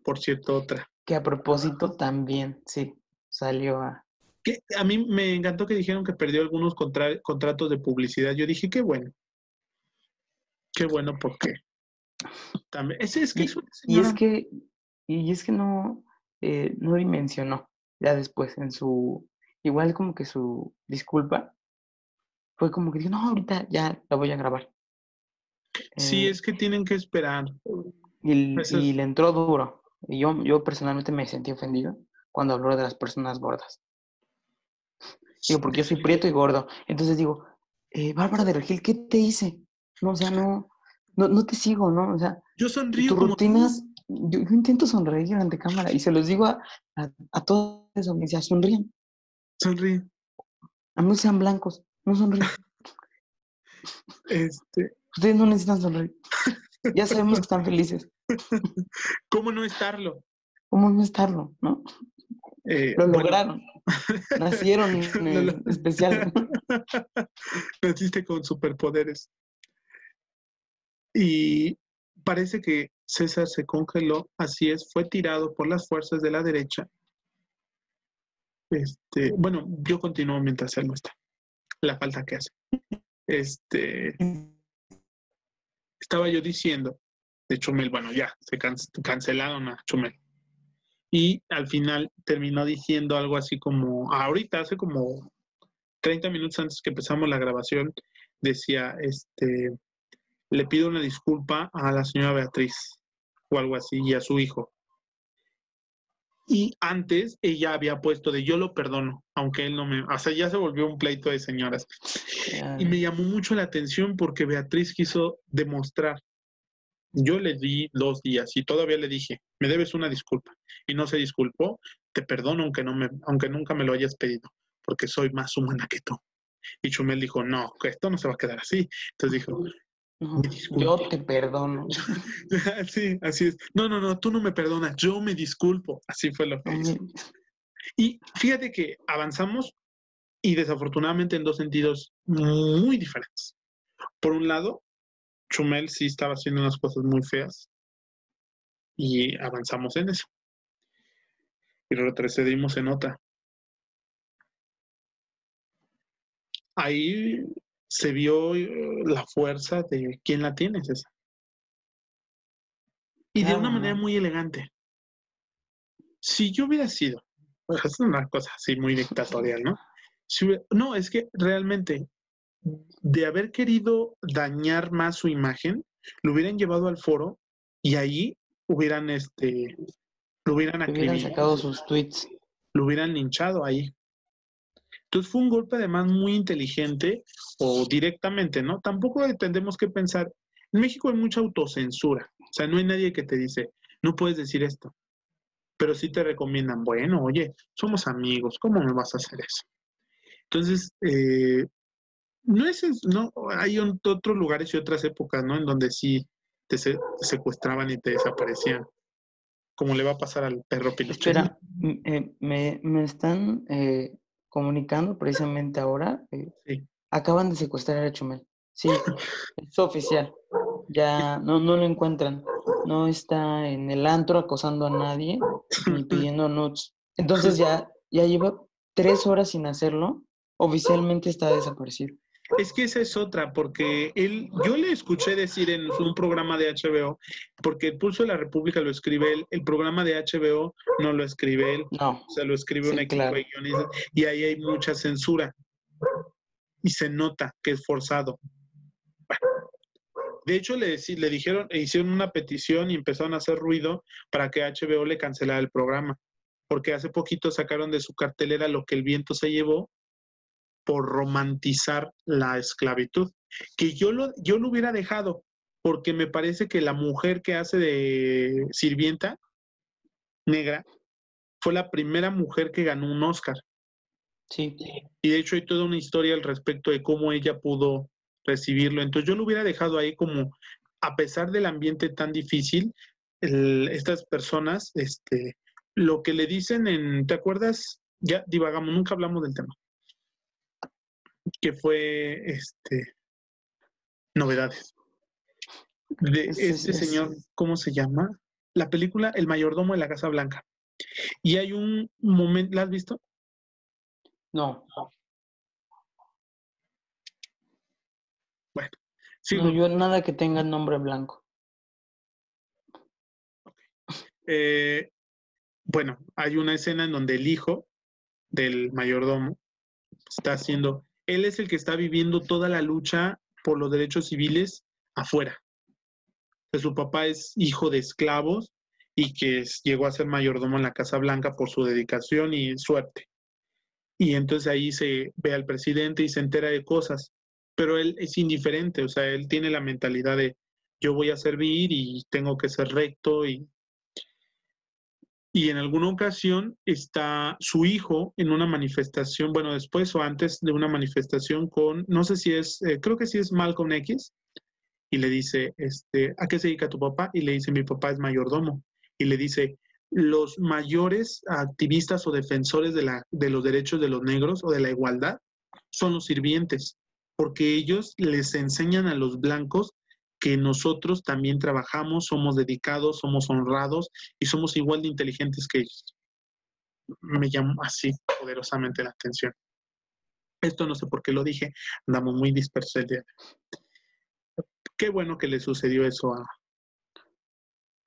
Por cierto, otra. Que a propósito también, sí, salió a... Que a mí me encantó que dijeron que perdió algunos contra- contratos de publicidad. Yo dije, qué bueno. Qué bueno porque también. Ese es que Y- es una Y es que, y es que no, eh, no dimensionó ya después en su, igual como que su disculpa fue como que dijo, no, ahorita ya la voy a grabar. Sí, Eh, es que tienen que esperar. Y, l- eso es- y le entró duro. Y yo, yo personalmente me sentí ofendido cuando habló de las personas gordas. Digo, porque yo soy prieto y gordo. Entonces digo, eh, Bárbara de Regil, ¿qué te hice? No, o sea, no, no, no te sigo, ¿no? O sea, Yo tus sonrío como tú. rutinas, yo, yo intento sonreír ante cámara y se los digo a, a, a todos los audiencia, sonríen, Sonríe. a menos sean blancos, no sonríen. *laughs* Este, Ustedes no necesitan sonreír. Ya sabemos que están felices. ¿Cómo no estarlo? ¿Cómo no estarlo? ¿No? Eh, Lo bueno, lograron. *laughs* Nacieron lo- especial. *laughs* Naciste con superpoderes. Y parece que César se congeló, así es, fue tirado por las fuerzas de la derecha. Este, bueno, yo continúo mientras él no está. La falta que hace. Este, *laughs* estaba yo diciendo de Chumel, bueno, ya, se can- cancelaron a Chumel. Y al final terminó diciendo algo así como, ahorita, hace como 30 minutos antes que empezamos la grabación, decía, este, le pido una disculpa a la señora Beatriz, o algo así, y a su hijo. Y antes ella había puesto de yo lo perdono, aunque él no me... O sea, ya se volvió un pleito de señoras. Y me llamó mucho la atención porque Beatriz quiso demostrar Yo le di dos días y todavía le dije, me debes una disculpa. Y no se disculpó, te perdono aunque, no me, aunque nunca me lo hayas pedido, porque soy más humana que tú. Y Chumel dijo, no, que esto no se va a quedar así. Entonces dijo, disculpo. Yo te perdono. *laughs* *laughs* sí, así es. No, no, no, tú no me perdonas, yo me disculpo. Así fue lo que hizo. Y fíjate que avanzamos y desafortunadamente en dos sentidos muy diferentes. Por un lado, Chumel sí estaba haciendo unas cosas muy feas y avanzamos en eso. Y retrocedimos en otra. Ahí se vio eh, la fuerza de quién la tiene, César. Y de una manera muy elegante. Si yo hubiera sido, es una cosa así muy dictatorial, ¿no? no, es que realmente de haber querido dañar más su imagen, lo hubieran llevado al foro y ahí hubieran, este, lo hubieran, hubieran sacado sus tweets. Lo hubieran linchado ahí. Entonces fue un golpe además muy inteligente o directamente, ¿no? Tampoco tendemos que pensar, en México hay mucha autocensura, o sea, no hay nadie que te dice, no puedes decir esto, pero sí te recomiendan, bueno, oye, somos amigos, ¿cómo me vas a hacer eso? Entonces, eh, no es, no, hay otros lugares y otras épocas, ¿no? En donde sí te, secuestraban y te desaparecían. Como le va a pasar al perro Pinochet. Espera, eh, me, me, están eh, comunicando precisamente ahora. sí. Acaban de secuestrar a Chumel. Sí, *laughs* es oficial. Ya no, no lo encuentran. No está en el antro acosando a nadie ni *laughs* pidiendo nudes. Entonces ya, ya lleva tres horas sin hacerlo. Oficialmente está desaparecido. Es que esa es otra, porque él, yo le escuché decir en un programa de HBO, porque el Pulso de la República lo escribe él, el programa de HBO no lo escribe él, no. o sea, lo escribe un equipo de guionistas, y ahí hay mucha censura, y se nota que es forzado. De hecho, le, le dijeron, e hicieron una petición y empezaron a hacer ruido para que HBO le cancelara el programa, porque hace poquito sacaron de su cartelera lo que el viento se llevó por romantizar la esclavitud, que yo lo, yo lo hubiera dejado, porque me parece que la mujer que hace de sirvienta negra fue la primera mujer que ganó un Oscar. Sí. Y de hecho hay toda una historia al respecto de cómo ella pudo recibirlo. Entonces yo lo hubiera dejado ahí como, a pesar del ambiente tan difícil, estas personas, este, lo que le dicen en, ¿te acuerdas? Ya divagamos, nunca hablamos del tema que fue este novedades. De este señor, ¿cómo se llama? La película El mayordomo de la Casa Blanca. Y hay un momento, ¿la has visto? No. Bueno, No, yo nada que tenga nombre blanco. Eh, bueno, hay una escena en donde el hijo del mayordomo está haciendo él es el que está viviendo toda la lucha por los derechos civiles afuera. su papá es hijo de esclavos y que llegó a ser mayordomo en la Casa Blanca por su dedicación y suerte. Y entonces ahí se ve al presidente y se entera de cosas, pero él es indiferente, o sea, él tiene la mentalidad de yo voy a servir y tengo que ser recto y y en alguna ocasión está su hijo en una manifestación, bueno, después o antes de una manifestación con, no sé si es, eh, creo que sí es Malcolm X, y le dice, este, ¿a qué se dedica tu papá? Y le dice, mi papá es mayordomo. Y le dice, los mayores activistas o defensores de, la, de los derechos de los negros o de la igualdad son los sirvientes, porque ellos les enseñan a los blancos que nosotros también trabajamos, somos dedicados, somos honrados y somos igual de inteligentes que ellos. Me llamó así poderosamente la atención. Esto no sé por qué lo dije, andamos muy dispersos. Qué bueno que le sucedió eso a,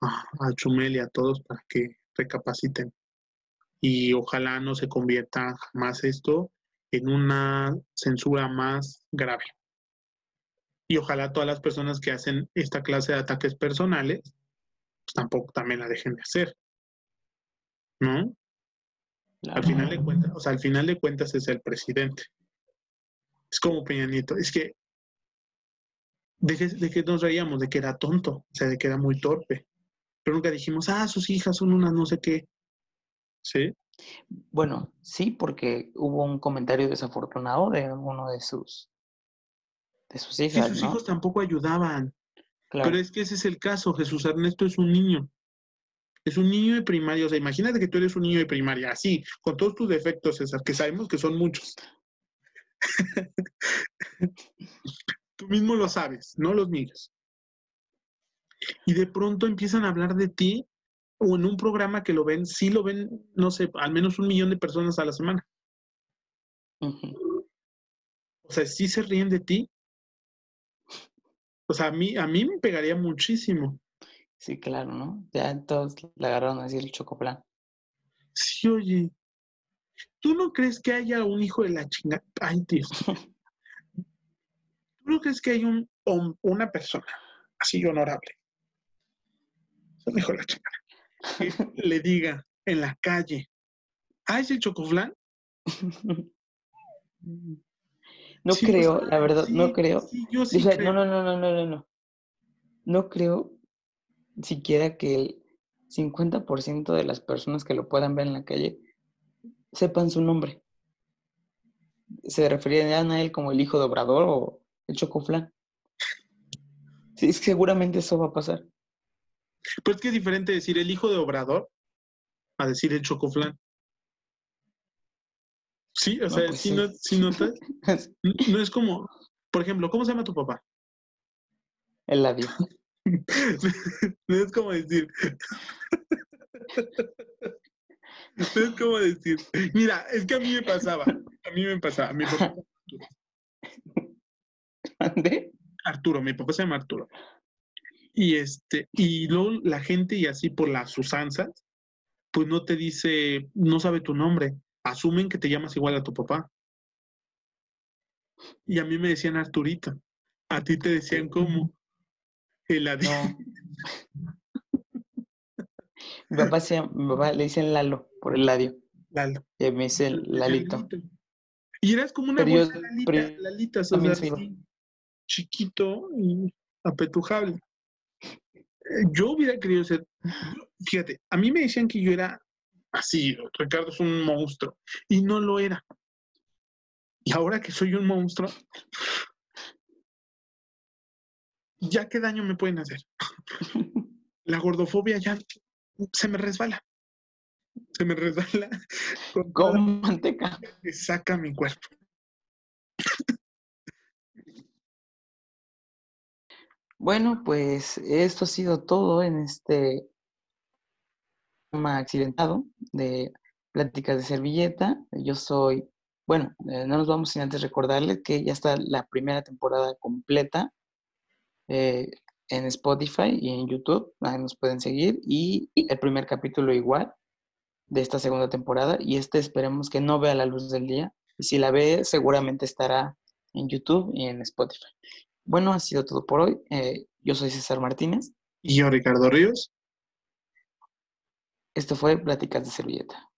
a, Chumel y a todos para que recapaciten. Y ojalá no se convierta más esto en una censura más grave y ojalá todas las personas que hacen esta clase de ataques personales, pues tampoco también la dejen de hacer. ¿No? Al final de cuentas, o sea, al final de cuentas es el presidente. Es como Peña Nieto. Es que de que, de que nos reíamos, de que era tonto, o sea, de que era muy torpe. Pero nunca dijimos, ah, sus hijas son unas no sé qué. ¿Sí? Bueno, sí, porque hubo un comentario desafortunado de uno de sus de sus hijos tampoco ayudaban. Claro. Pero es que ese es el caso. Jesús Ernesto es un niño. Es un niño de primaria. O sea, imagínate que tú eres un niño de primaria, así, con todos tus defectos, César, que sabemos que son muchos. *laughs* tú mismo lo sabes, no los niegas. Y de pronto empiezan a hablar de ti, o en un programa que lo ven, sí lo ven, no sé, al menos un millón de personas a la semana. O sea, sí se ríen de ti. O sea, a mí, a mí me pegaría muchísimo. Sí, claro, ¿no? Ya todos le agarraron así el chocoplan. Sí, oye. ¿Tú no crees que haya un hijo de la chingada? Ay, Dios. ¿Tú no crees que hay un, hom- una persona así honorable? Un hijo de la chingada. Que le diga en la calle, ah, es el chocoflán. *laughs* No Sí, o creo, sea, la verdad, no creo. sí, yo sí O sea, creo. no, no, no, no, no, no, no. No creo siquiera que el 50% de las personas que lo puedan ver en la calle sepan su nombre. Se referían a él como el hijo de Obrador o el Chocoflán. Sí, es seguramente eso va a pasar. Pues que es diferente decir el hijo de Obrador a decir el chocoflán. Sí, o No, sea, pues si sí. no, si notas, *laughs* no es como, por ejemplo, ¿cómo se llama tu papá? El labio. *laughs* No es como decir. *laughs* No es como decir. Mira, es que a mí me pasaba. A mí me pasaba. Mi papá, ¿Mande? Arturo, mi papá se llama Arturo. Y este, y luego la gente, y así por las usanzas, pues no te dice, no sabe tu nombre. Asumen que te llamas igual a tu papá. Y a mí me decían Arturito. A ti te decían como el No. *laughs* Mi papá, se, mi papá le dicen Lalo por el ladio. Lalo. Y me dicen Lalito. Y eras como una bolsa Lalita, Lalitas, o sea, así, chiquito y apetujable. Eh, Yo hubiera querido ser, fíjate, a mí me decían que yo era así, Ricardo es un monstruo, y no lo era. Y ahora que soy un monstruo, ¿ya qué daño me pueden hacer? *laughs* La gordofobia ya se me resbala. Se me resbala *laughs* con manteca. que saca mi cuerpo. Bueno, pues esto ha sido todo en este accidentado de Pláticas de Servilleta. Yo soy, bueno, eh, no nos vamos sin antes recordarles que ya está la primera temporada completa eh, en Spotify y en YouTube. Ahí nos pueden seguir. Y el primer capítulo igual de esta segunda temporada. Y este esperemos que no vea la luz del día. Y si la ve, seguramente estará en YouTube y en Spotify. Bueno, ha sido todo por hoy. Eh, yo soy César Martínez. Y yo, Ricardo Ríos. Esto fue Pláticas de Servilleta.